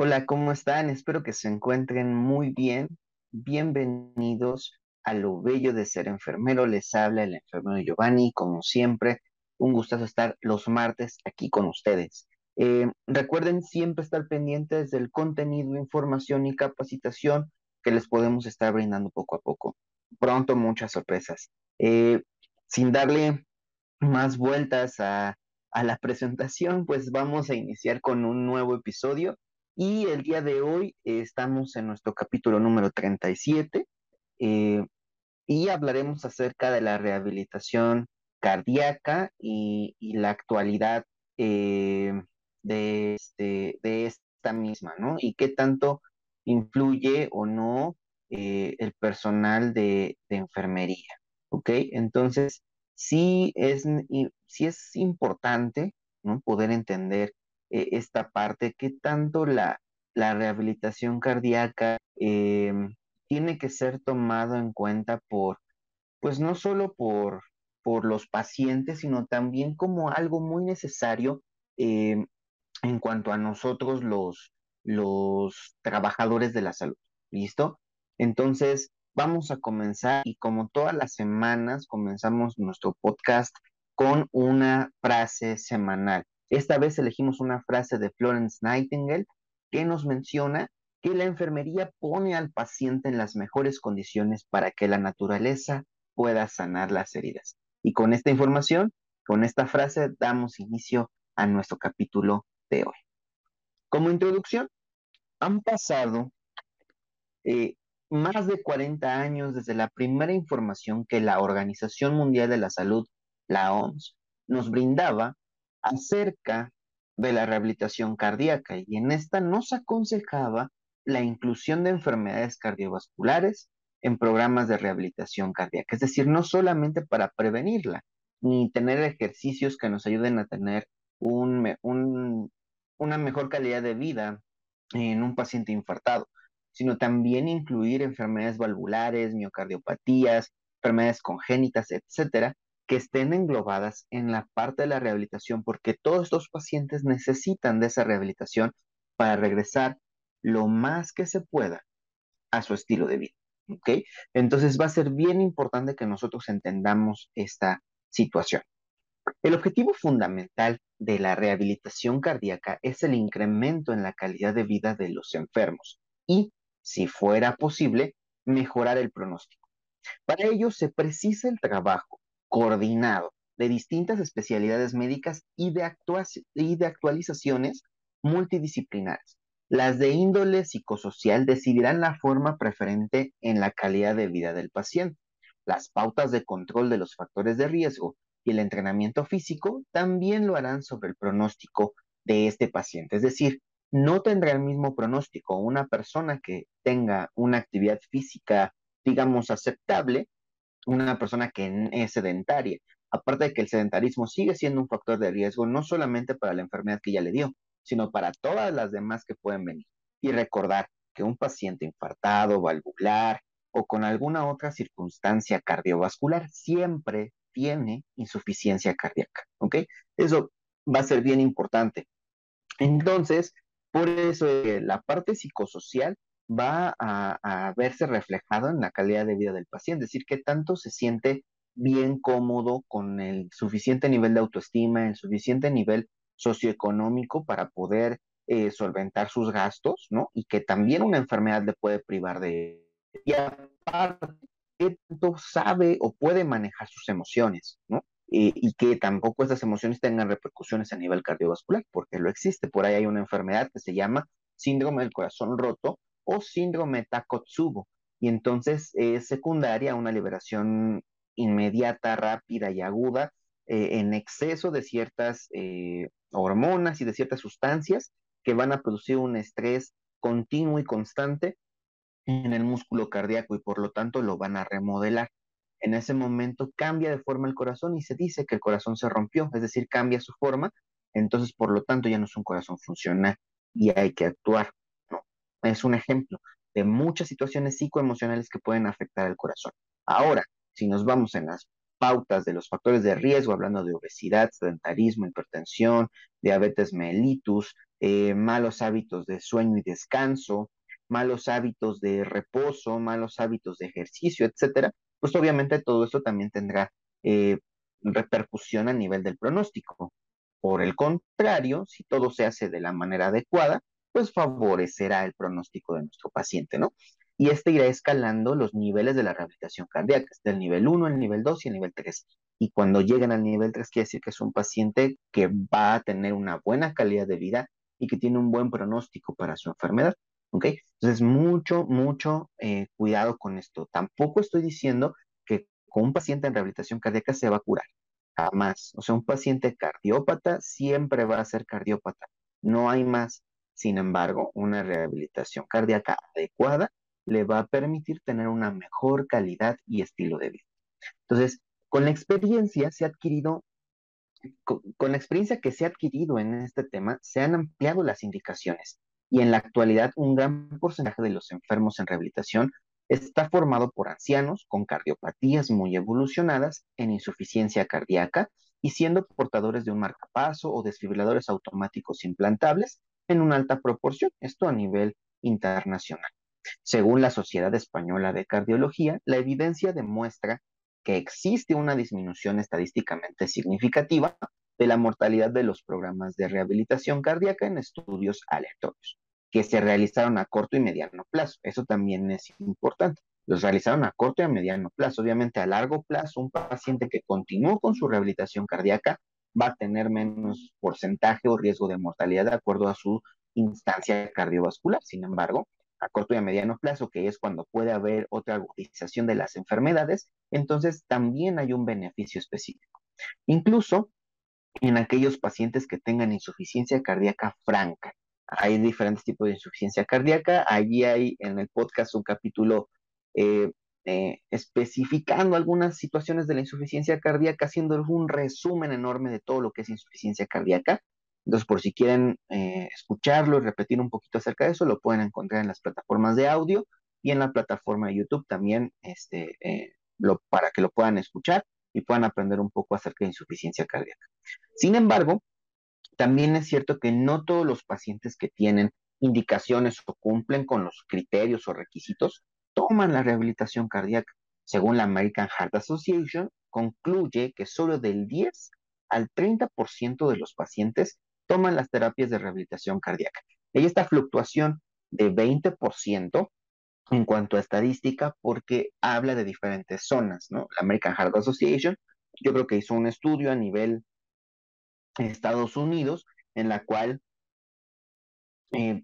Hola, ¿cómo están? Espero que se encuentren muy bien. Bienvenidos a lo bello de ser enfermero. Les habla el enfermero Giovanni, como siempre. Un gustazo estar los martes aquí con ustedes. Eh, recuerden siempre estar pendientes del contenido, información y capacitación que les podemos estar brindando poco a poco. Pronto muchas sorpresas. Eh, sin darle más vueltas a, a la presentación, pues vamos a iniciar con un nuevo episodio y el día de hoy eh, estamos en nuestro capítulo número 37 eh, y hablaremos acerca de la rehabilitación cardíaca y, y la actualidad eh, de, este, de esta misma, ¿no? Y qué tanto influye o no el personal de, de enfermería, ¿ok? Entonces, sí es, sí es importante, ¿no? Poder entender eh, esta parte, qué tanto la, la rehabilitación cardíaca em, tiene que ser tomado en cuenta por, pues no solo por, por los pacientes, sino también como algo muy necesario em, en cuanto a nosotros los, los trabajadores de la salud. ¿Listo? Entonces, vamos a comenzar y como todas las semanas comenzamos nuestro podcast con una frase semanal. Esta vez elegimos una frase de Florence Nightingale que nos menciona que la enfermería pone al paciente en las mejores condiciones para que la naturaleza pueda sanar las heridas. Y con esta información, con esta frase, damos inicio a nuestro capítulo de hoy. Como introducción, han pasado eh, más de 40 años desde la primera información que la Organización Mundial de la Salud, la OMS, nos brindaba acerca de la rehabilitación cardíaca y en esta nos aconsejaba la inclusión de enfermedades cardiovasculares en programas de rehabilitación cardíaca, es decir, no solamente para prevenirla, ni tener ejercicios que nos ayuden a tener un, un, una mejor calidad de vida en un paciente infartado, sino también incluir enfermedades valvulares, miocardiopatías, enfermedades congénitas, etcétera, que estén englobadas en la parte de la rehabilitación, porque todos estos pacientes necesitan de esa rehabilitación para regresar lo más que se pueda a su estilo de vida. ¿Ok? Entonces va a ser bien importante que nosotros entendamos esta situación. El objetivo fundamental de la rehabilitación cardíaca es el incremento en la calidad de vida de los enfermos y, si fuera posible, mejorar el pronóstico. Para ello se precisa el trabajo coordinado de distintas especialidades médicas y de, y de actualizaciones multidisciplinares. Las de índole psicosocial decidirán la forma preferente en la calidad de vida del paciente. Las pautas de control de los factores de riesgo y el entrenamiento físico también lo harán sobre el pronóstico de este paciente. Es decir, no tendrá el mismo pronóstico una persona que tenga una actividad física, digamos, aceptable una persona que es sedentaria. Aparte de que el sedentarismo sigue siendo un factor de riesgo no solamente para la enfermedad que ya le dio, sino para todas las demás que pueden venir. Y recordar que un paciente infartado, valvular o con alguna otra circunstancia cardiovascular siempre tiene insuficiencia cardíaca, ¿ok? Eso va a ser bien importante. Entonces, por eso la parte psicosocial va a, verse reflejado en la calidad de vida del paciente, es decir, qué tanto se siente bien cómodo con el suficiente nivel de autoestima, el suficiente nivel socioeconómico para poder eh, solventar sus gastos, ¿no? Y que también una enfermedad le puede privar de... Y aparte, qué tanto sabe o puede manejar sus emociones, ¿no? y que tampoco estas emociones tengan repercusiones a nivel cardiovascular, porque lo existe. Por ahí hay una enfermedad que se llama síndrome del corazón roto, o síndrome Takotsubo. Y entonces es secundaria una liberación inmediata, rápida y aguda eh, en exceso de ciertas eh, hormonas y de ciertas sustancias que van a producir un estrés continuo y constante en el músculo cardíaco y por lo tanto lo van a remodelar. En ese momento cambia de forma el corazón y se dice que el corazón se rompió, es decir, cambia su forma, entonces por lo tanto ya no es un corazón funcional y hay que actuar es un ejemplo de muchas situaciones psicoemocionales que pueden afectar al corazón. Ahora, si nos vamos en las pautas de los factores de riesgo, hablando de obesidad, sedentarismo, hipertensión, diabetes mellitus, eh, malos hábitos de sueño y descanso, malos hábitos de reposo, malos hábitos de ejercicio, etcétera, pues obviamente todo esto también tendrá eh, repercusión a nivel del pronóstico. Por el contrario, si todo se hace de la manera adecuada, pues favorecerá el pronóstico de nuestro paciente, ¿no? Y este irá escalando los niveles de la rehabilitación cardíaca, desde el nivel 1, el nivel 2 y el nivel 3. Y cuando lleguen al nivel 3, quiere decir que es un paciente que va a tener una buena calidad de vida y que tiene un buen pronóstico para su enfermedad. ¿Ok? Entonces, mucho, mucho eh, cuidado con esto. Tampoco estoy diciendo que con un paciente en rehabilitación cardíaca se va a curar. Jamás. O sea, un paciente cardiópata siempre va a ser cardiópata. No hay más. Sin embargo, una rehabilitación cardíaca adecuada le va a permitir tener una mejor calidad y estilo de vida. Entonces, con la experiencia que se ha adquirido en este tema, se han ampliado las indicaciones y en la actualidad un gran porcentaje de los enfermos en rehabilitación Está formado por ancianos con cardiopatías muy evolucionadas en insuficiencia cardíaca y siendo portadores de un marcapaso o desfibriladores automáticos implantables en una alta proporción, esto a nivel internacional. Según la Sociedad Española de Cardiología, la evidencia demuestra que existe una disminución estadísticamente significativa de la mortalidad de los programas de rehabilitación cardíaca en estudios aleatorios que se realizaron a corto y mediano plazo. Eso también es importante. Los realizaron a corto y a mediano plazo. Obviamente a largo plazo, un paciente que continuó con su rehabilitación cardíaca va a tener menos porcentaje o riesgo de mortalidad de acuerdo a su instancia cardiovascular. Sin embargo, a corto y a mediano plazo, que es cuando puede haber otra agudización de las enfermedades, entonces también hay un beneficio específico. Incluso en aquellos pacientes que tengan insuficiencia cardíaca franca, hay diferentes tipos de insuficiencia cardíaca. Allí hay en el podcast un capítulo eh, eh, especificando algunas situaciones de la insuficiencia cardíaca, haciendo un resumen enorme de todo lo que es insuficiencia cardíaca. Entonces, por si quieren eh, escucharlo y repetir un poquito acerca de eso, lo pueden encontrar en las plataformas de audio y en la plataforma de YouTube también, este, lo, para que lo puedan escuchar y puedan aprender un poco acerca de insuficiencia cardíaca. Sin embargo, también es cierto que no todos los pacientes que tienen indicaciones o cumplen con los criterios o requisitos toman la rehabilitación cardíaca. Según la American Heart Association, concluye que solo del 10 al 30% de los pacientes toman las terapias de rehabilitación cardíaca. Hay esta fluctuación de 20% en cuanto a estadística porque habla de diferentes zonas, ¿no? La American Heart Association, yo creo que hizo un estudio a nivel Estados Unidos, en la cual eh,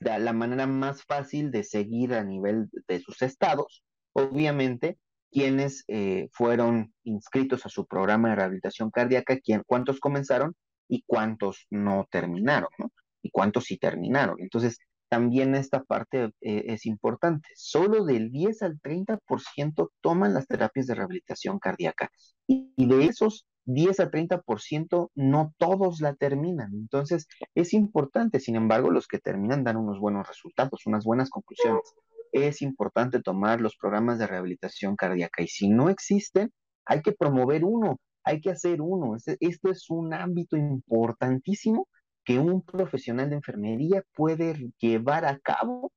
la manera más fácil de seguir a nivel de sus estados, obviamente, quienes eh, fueron inscritos a su programa de rehabilitación cardíaca, quién, cuántos comenzaron y cuántos no terminaron, ¿no? Y cuántos sí terminaron. Entonces, también esta parte eh, es importante. Solo del 10 al 30% toman las terapias de rehabilitación cardíaca. Y, y de esos 10 a 30% no todos la terminan. Entonces, es importante, sin embargo, los que terminan dan unos buenos resultados, unas buenas conclusiones. Es importante tomar los programas de rehabilitación cardíaca y si no existen, hay que promover uno, hay que hacer uno. Esto es un ámbito importantísimo que un profesional de enfermería puede llevar a cabo,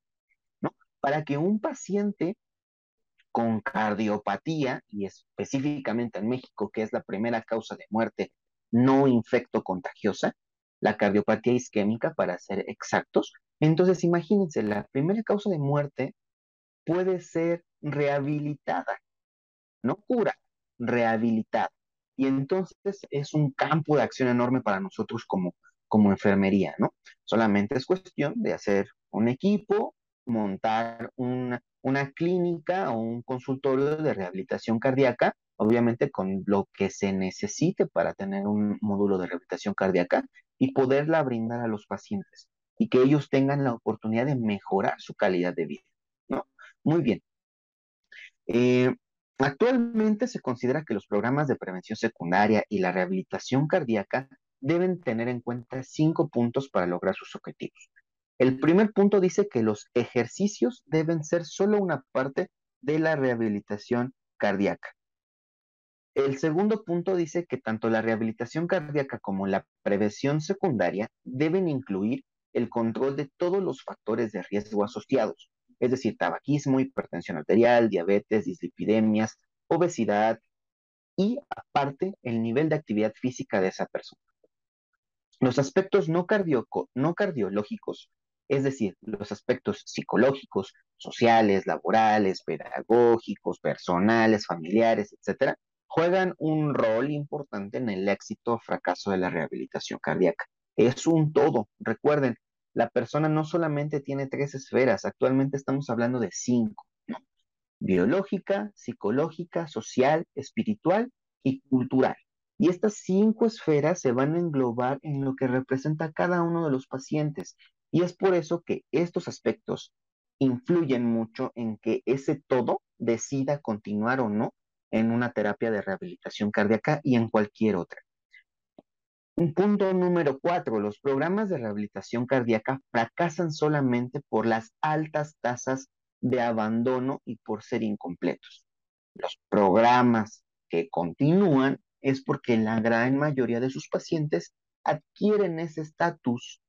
¿no? Para que un paciente con cardiopatía, y específicamente en México, que es la primera causa de muerte no infecto contagiosa, la cardiopatía isquémica, para ser exactos. Entonces, imagínense, la primera causa de muerte puede ser rehabilitada, no cura, rehabilitada. Y entonces es un campo de acción enorme para nosotros como, como enfermería, ¿no? Solamente es cuestión de hacer un equipo, montar una, una clínica o un consultorio de rehabilitación cardíaca, obviamente con lo que se necesite para tener un módulo de rehabilitación cardíaca y poderla brindar a los pacientes y que ellos tengan la oportunidad de mejorar su calidad de vida. ¿no? Muy bien. Eh, actualmente se considera que los programas de prevención secundaria y la rehabilitación cardíaca deben tener en cuenta cinco puntos para lograr sus objetivos. El primer punto dice que los ejercicios deben ser solo una parte de la rehabilitación cardíaca. El segundo punto dice que tanto la rehabilitación cardíaca como la prevención secundaria deben incluir el control de todos los factores de riesgo asociados, es decir, tabaquismo, hipertensión arterial, diabetes, dislipidemias, obesidad y aparte el nivel de actividad física de esa persona. Los aspectos no, no cardiológicos, es decir, los aspectos psicológicos, sociales, laborales, pedagógicos, personales, familiares, etcétera, juegan un rol importante en el éxito o fracaso de la rehabilitación cardíaca. Es un todo. Recuerden, la persona no solamente tiene tres esferas, actualmente estamos hablando de cinco. Biológica, psicológica, social, espiritual y cultural. Y estas cinco esferas se van a englobar en lo que representa cada uno de los pacientes. Y es por eso que estos aspectos influyen mucho en que ese todo decida continuar o no en una terapia de rehabilitación cardíaca y en cualquier otra. Un punto número cuatro, los programas de rehabilitación cardíaca fracasan solamente por las altas tasas de abandono y por ser incompletos. Los programas que continúan es porque la gran mayoría de sus pacientes adquieren ese estatus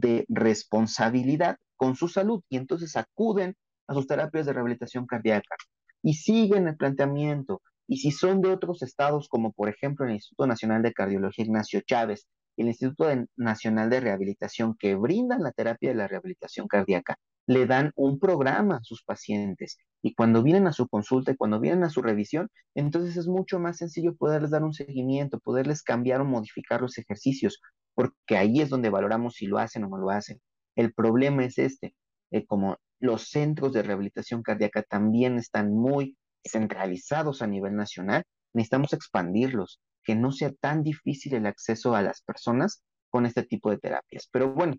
de responsabilidad con su salud y entonces acuden a sus terapias de rehabilitación cardíaca y siguen el planteamiento. Y si son de otros estados, como por ejemplo el Instituto Nacional de Cardiología Ignacio Chávez el Instituto Nacional de Rehabilitación, que brindan la terapia de la rehabilitación cardíaca, le dan un programa a sus pacientes. Y cuando vienen a su consulta y cuando vienen a su revisión, entonces es mucho más sencillo poderles dar un seguimiento, poderles cambiar o modificar los ejercicios, porque ahí es donde valoramos si lo hacen o no lo hacen. El problema es este, eh, como los centros de rehabilitación cardíaca también están muy centralizados a nivel nacional. Necesitamos expandirlos, que no sea tan difícil el acceso a las personas con este tipo de terapias. Pero bueno,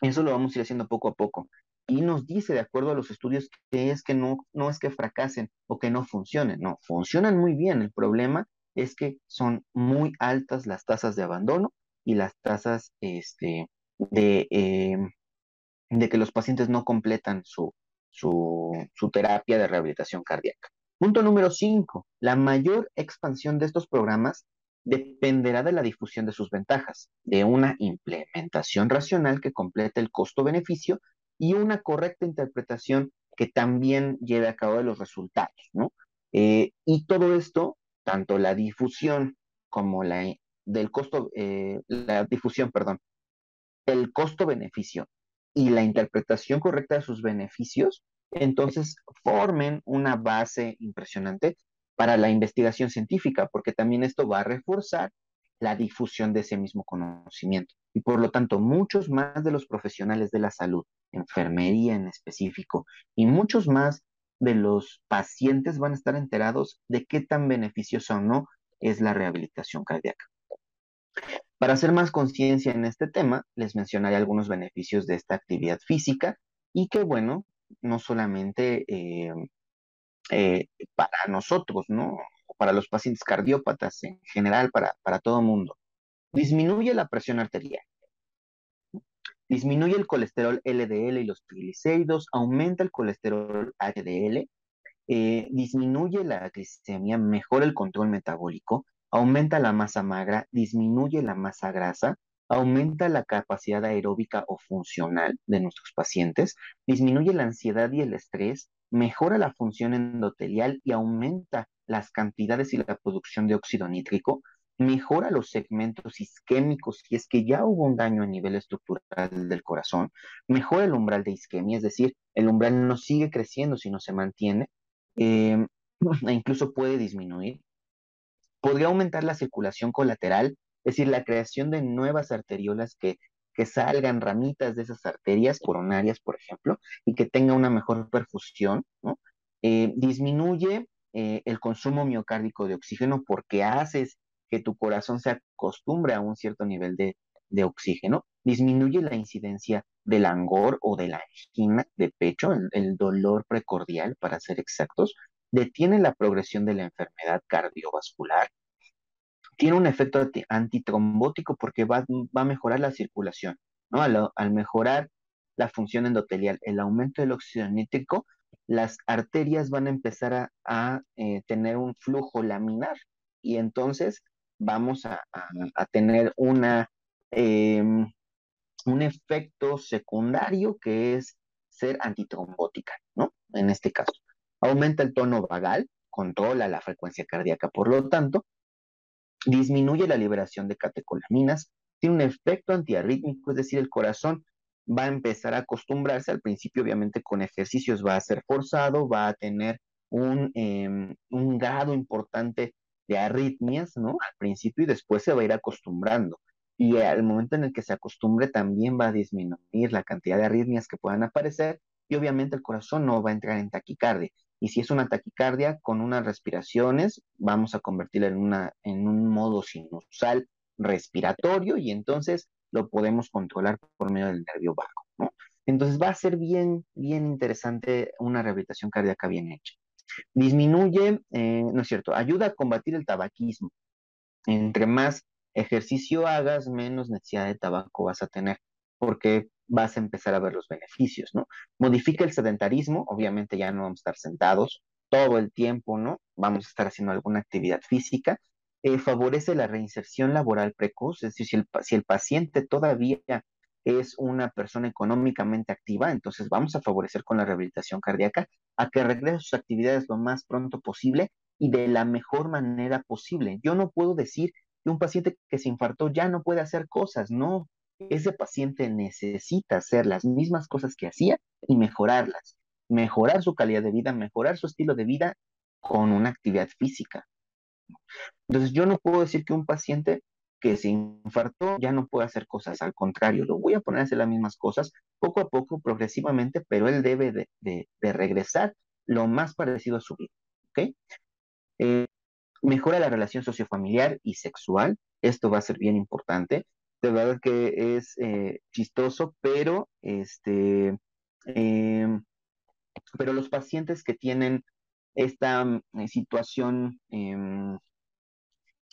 eso lo vamos a ir haciendo poco a poco. Y nos dice, de acuerdo a los estudios, que es que no, no es que fracasen o que no funcionen. No, funcionan muy bien. El problema es que son muy altas las tasas de abandono y las tasas este, de, eh, de que los pacientes no completan su, su, terapia de rehabilitación cardíaca. Punto número 5. La mayor expansión de estos programas dependerá de la difusión de sus ventajas, de una implementación racional que complete el costo-beneficio y una correcta interpretación que también lleve a cabo de los resultados, ¿no? Eh, y todo esto, tanto la difusión como la del costo, eh, la difusión, perdón, el costo-beneficio y la interpretación correcta de sus beneficios, entonces formen una base impresionante para la investigación científica, porque también esto va a reforzar la difusión de ese mismo conocimiento. Y por lo tanto, muchos más de los profesionales de la salud, enfermería en específico, y muchos más de los pacientes van a estar enterados de qué tan beneficiosa o no es la rehabilitación cardíaca. Para hacer más conciencia en este tema, les mencionaré algunos beneficios de esta actividad física y que, bueno, no solamente eh, eh, para nosotros, ¿no? Para los pacientes cardiópatas en general, para, para todo mundo. Disminuye la presión arterial. Disminuye el colesterol LDL y los triglicéridos, aumenta el colesterol HDL, eh, disminuye la glicemia, mejora el control metabólico, aumenta la masa magra, disminuye la masa grasa, aumenta la capacidad aeróbica o funcional de nuestros pacientes, disminuye la ansiedad y el estrés, mejora la función endotelial y aumenta las cantidades y la producción de óxido nítrico, mejora los segmentos isquémicos si es que ya hubo un daño a nivel estructural del corazón, mejora el umbral de isquemia, es decir, el umbral no sigue creciendo si no se mantiene, eh, e incluso puede disminuir, podría aumentar la circulación colateral, es decir, la creación de nuevas arteriolas que, que salgan ramitas de esas arterias coronarias, por ejemplo, y que tenga una mejor perfusión, ¿no? Eh, disminuye eh, el consumo miocárdico de oxígeno porque haces que tu corazón se acostumbre a un cierto nivel de, oxígeno, disminuye la incidencia del angor o de la angina de pecho, el dolor precordial para ser exactos, detiene la progresión de la enfermedad cardiovascular, tiene un efecto antitrombótico porque va, a mejorar la circulación, ¿no? Al, mejorar la función endotelial, el aumento del óxido nítrico las arterias van a empezar a, eh, tener un flujo laminar y entonces vamos a, tener una, em, un efecto secundario que es ser antitrombótica, ¿no? En este caso. Aumenta el tono vagal, controla la frecuencia cardíaca, por lo tanto, disminuye la liberación de catecolaminas, tiene un efecto antiarrítmico, es decir, el corazón va a empezar a acostumbrarse, al principio obviamente con ejercicios va a ser forzado, va a tener un, em, un grado importante de arritmias, ¿no? Al principio y después se va a ir acostumbrando. Y al momento en el que se acostumbre también va a disminuir la cantidad de arritmias que puedan aparecer y obviamente el corazón no va a entrar en taquicardia. Y si es una taquicardia con unas respiraciones, vamos a convertirla en, una, en un modo sinusal respiratorio y entonces lo podemos controlar por medio del nervio vago. Entonces va a ser bien, bien interesante una rehabilitación cardíaca bien hecha. Disminuye, eh, no es cierto, ayuda a combatir el tabaquismo. Entre más ejercicio hagas, menos necesidad de tabaco vas a tener, porque vas a empezar a ver los beneficios, ¿no? Modifica el sedentarismo, obviamente ya no vamos a estar sentados todo el tiempo, ¿no? Vamos a estar haciendo alguna actividad física. Eh, favorece la reinserción laboral precoz, es decir, si el, si el paciente todavía es una persona económicamente activa, entonces vamos a favorecer con la rehabilitación cardíaca a que regrese a sus actividades lo más pronto posible y de la mejor manera posible. Yo no puedo decir que un paciente que se infartó ya no puede hacer cosas, no. Ese paciente necesita hacer las mismas cosas que hacía y mejorarlas, mejorar su calidad de vida, mejorar su estilo de vida con una actividad física. Entonces yo no puedo decir que un paciente que se infartó ya no puede hacer cosas, al contrario, lo voy a poner a hacer las mismas cosas poco a poco, progresivamente, pero él debe de, regresar lo más parecido a su vida. ¿ok? Eh, mejora la relación sociofamiliar y sexual, esto va a ser bien importante. De verdad que es eh, chistoso, pero este, em, pero los pacientes que tienen esta mm, situación em,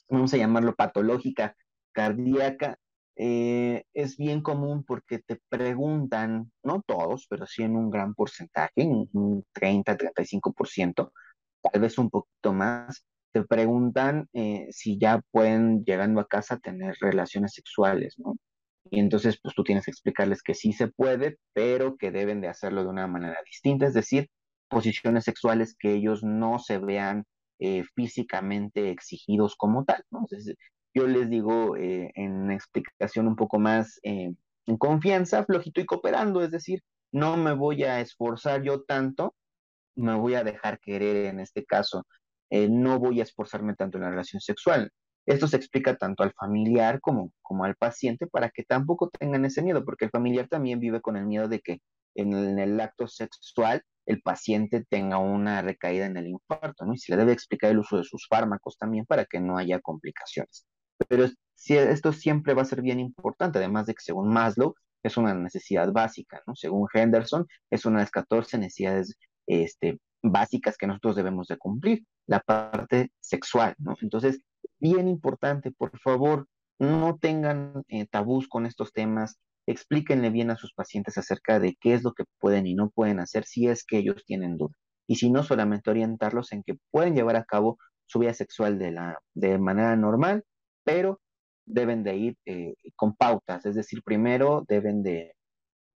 vamos a llamarlo patológica cardíaca, eh, es bien común porque te preguntan, no todos, pero sí en un gran porcentaje, un 30, 35%, tal vez un poquito más, te preguntan eh, si ya pueden, llegando a casa, tener relaciones sexuales, ¿no? Y entonces, pues tú tienes que explicarles que sí se puede, pero que deben de hacerlo de una manera distinta, es decir, posiciones sexuales que ellos no se vean eh, físicamente exigidos como tal, ¿no? yo les digo eh, en explicación un poco más en confianza, flojito y cooperando, es decir, no me voy a esforzar yo tanto, me voy a dejar querer en este caso, no voy a esforzarme tanto en la relación sexual. Esto se explica tanto al familiar como, al paciente para que tampoco tengan ese miedo, porque el familiar también vive con el miedo de que en el acto sexual el paciente tenga una recaída en el infarto, ¿no? Y se le debe explicar el uso de sus fármacos también para que no haya complicaciones. Pero esto siempre va a ser bien importante, además de que según Maslow es una necesidad básica, ¿no? Según Henderson es una de las 14 necesidades este, básicas que nosotros debemos de cumplir, la parte sexual, ¿no? Entonces, bien importante, por favor, no tengan eh, tabús con estos temas, explíquenle bien a sus pacientes acerca de qué es lo que pueden y no pueden hacer si es que ellos tienen duda. Y si no, solamente orientarlos en que pueden llevar a cabo su vida sexual de, la, de manera normal, pero deben de ir eh, con pautas, es decir, primero deben de,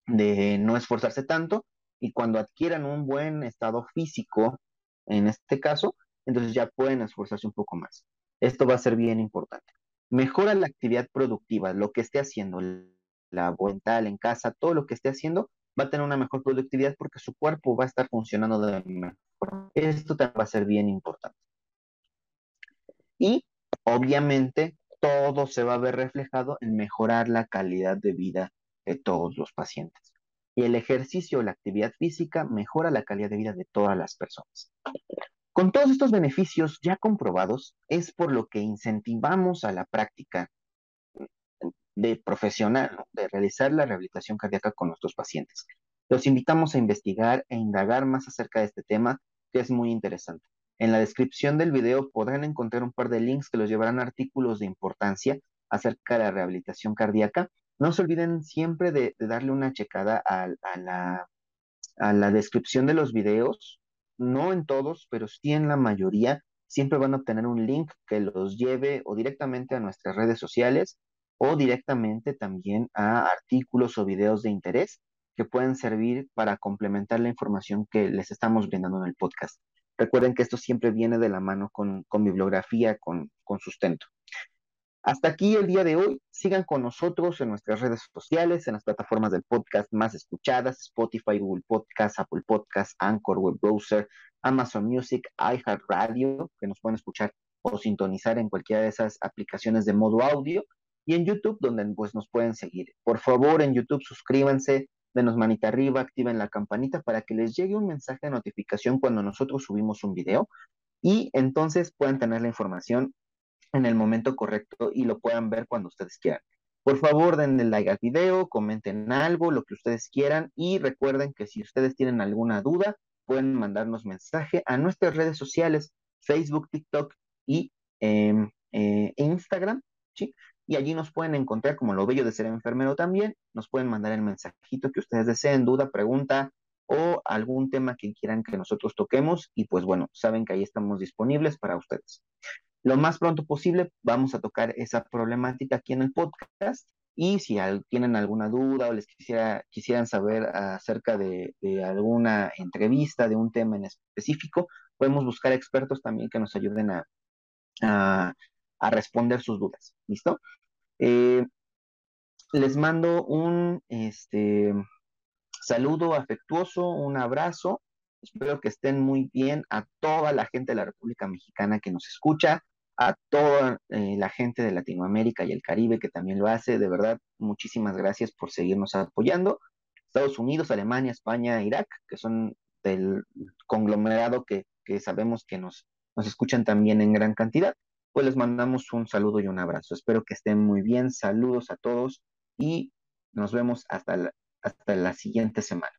de no esforzarse tanto y cuando adquieran un buen estado físico, en este caso, entonces ya pueden esforzarse un poco más. Esto va a ser bien importante. Mejora la actividad productiva, lo que esté haciendo, laboral, en casa, todo lo que esté haciendo, va a tener una mejor productividad porque su cuerpo va a estar funcionando de mejor. Esto también va a ser bien importante. Y obviamente todo se va a ver reflejado en mejorar la calidad de vida de todos los pacientes. Y el ejercicio, la actividad física mejora la calidad de vida de todas las personas. Con todos estos beneficios ya comprobados, es por lo que incentivamos a la práctica de profesional, de realizar la rehabilitación cardíaca con nuestros pacientes. Los invitamos a investigar e indagar más acerca de este tema, que es muy interesante. En la descripción del video podrán encontrar un par de links que los llevarán a artículos de importancia acerca de la rehabilitación cardíaca. No se olviden siempre de, darle una checada a, la, a la descripción de los videos, no en todos, pero sí en la mayoría, siempre van a obtener un link que los lleve o directamente a nuestras redes sociales o directamente también a artículos o videos de interés que pueden servir para complementar la información que les estamos brindando en el podcast. Recuerden que esto siempre viene de la mano con, bibliografía, con, con sustento. Hasta aquí el día de hoy. Sigan con nosotros en nuestras redes sociales, en las plataformas del podcast más escuchadas, Spotify, Google Podcast, Apple Podcast, Anchor, Web Browser, Amazon Music, iHeartRadio, que nos pueden escuchar o sintonizar en cualquiera de esas aplicaciones de modo audio, y en YouTube, donde pues, nos pueden seguir. Por favor, en YouTube suscríbanse, denos manita arriba, activen la campanita para que les llegue un mensaje de notificación cuando nosotros subimos un video y entonces puedan tener la información en el momento correcto y lo puedan ver cuando ustedes quieran. Por favor, denle like al video, comenten algo, lo que ustedes quieran y recuerden que si ustedes tienen alguna duda, pueden mandarnos mensaje a nuestras redes sociales, Facebook, TikTok y em, eh, Instagram, ¿sí? Y allí nos pueden encontrar como lo bello de ser enfermero también, nos pueden mandar el mensajito que ustedes deseen, duda, pregunta o algún tema que quieran que nosotros toquemos y pues bueno, saben que ahí estamos disponibles para ustedes. Lo más pronto posible vamos a tocar esa problemática aquí en el podcast y si tienen alguna duda o les quisiera, quisieran saber acerca de, alguna entrevista, de un tema en específico, podemos buscar expertos también que nos ayuden a, a, responder sus dudas. ¿Listo? Eh, les mando un este, saludo afectuoso, un abrazo. Espero que estén muy bien a toda la gente de la República Mexicana que nos escucha, a toda eh, la gente de Latinoamérica y el Caribe que también lo hace. De verdad, muchísimas gracias por seguirnos apoyando. Estados Unidos, Alemania, España, Irak, que son del conglomerado que, sabemos que nos, nos escuchan también en gran cantidad, pues les mandamos un saludo y un abrazo. Espero que estén muy bien. Saludos a todos y nos vemos hasta la, hasta la siguiente semana.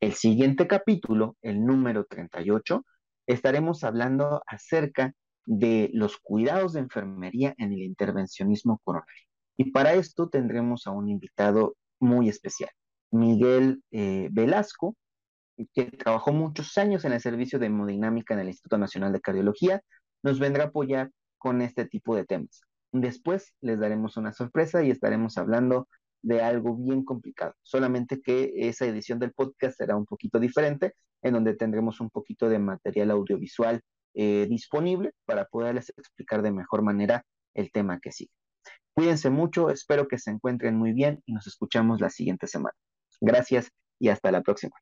El siguiente capítulo, el número 38, estaremos hablando acerca de los cuidados de enfermería en el intervencionismo coronario. Y para esto tendremos a un invitado muy especial, Miguel eh, Velasco, que trabajó muchos años en el servicio de hemodinámica en el Instituto Nacional de Cardiología, nos vendrá a apoyar con este tipo de temas. Después les daremos una sorpresa y estaremos hablando de algo bien complicado, solamente que esa edición del podcast será un poquito diferente, en donde tendremos un poquito de material audiovisual eh, disponible para poderles explicar de mejor manera el tema que sigue. Cuídense mucho, espero que se encuentren muy bien y nos escuchamos la siguiente semana. Gracias y hasta la próxima.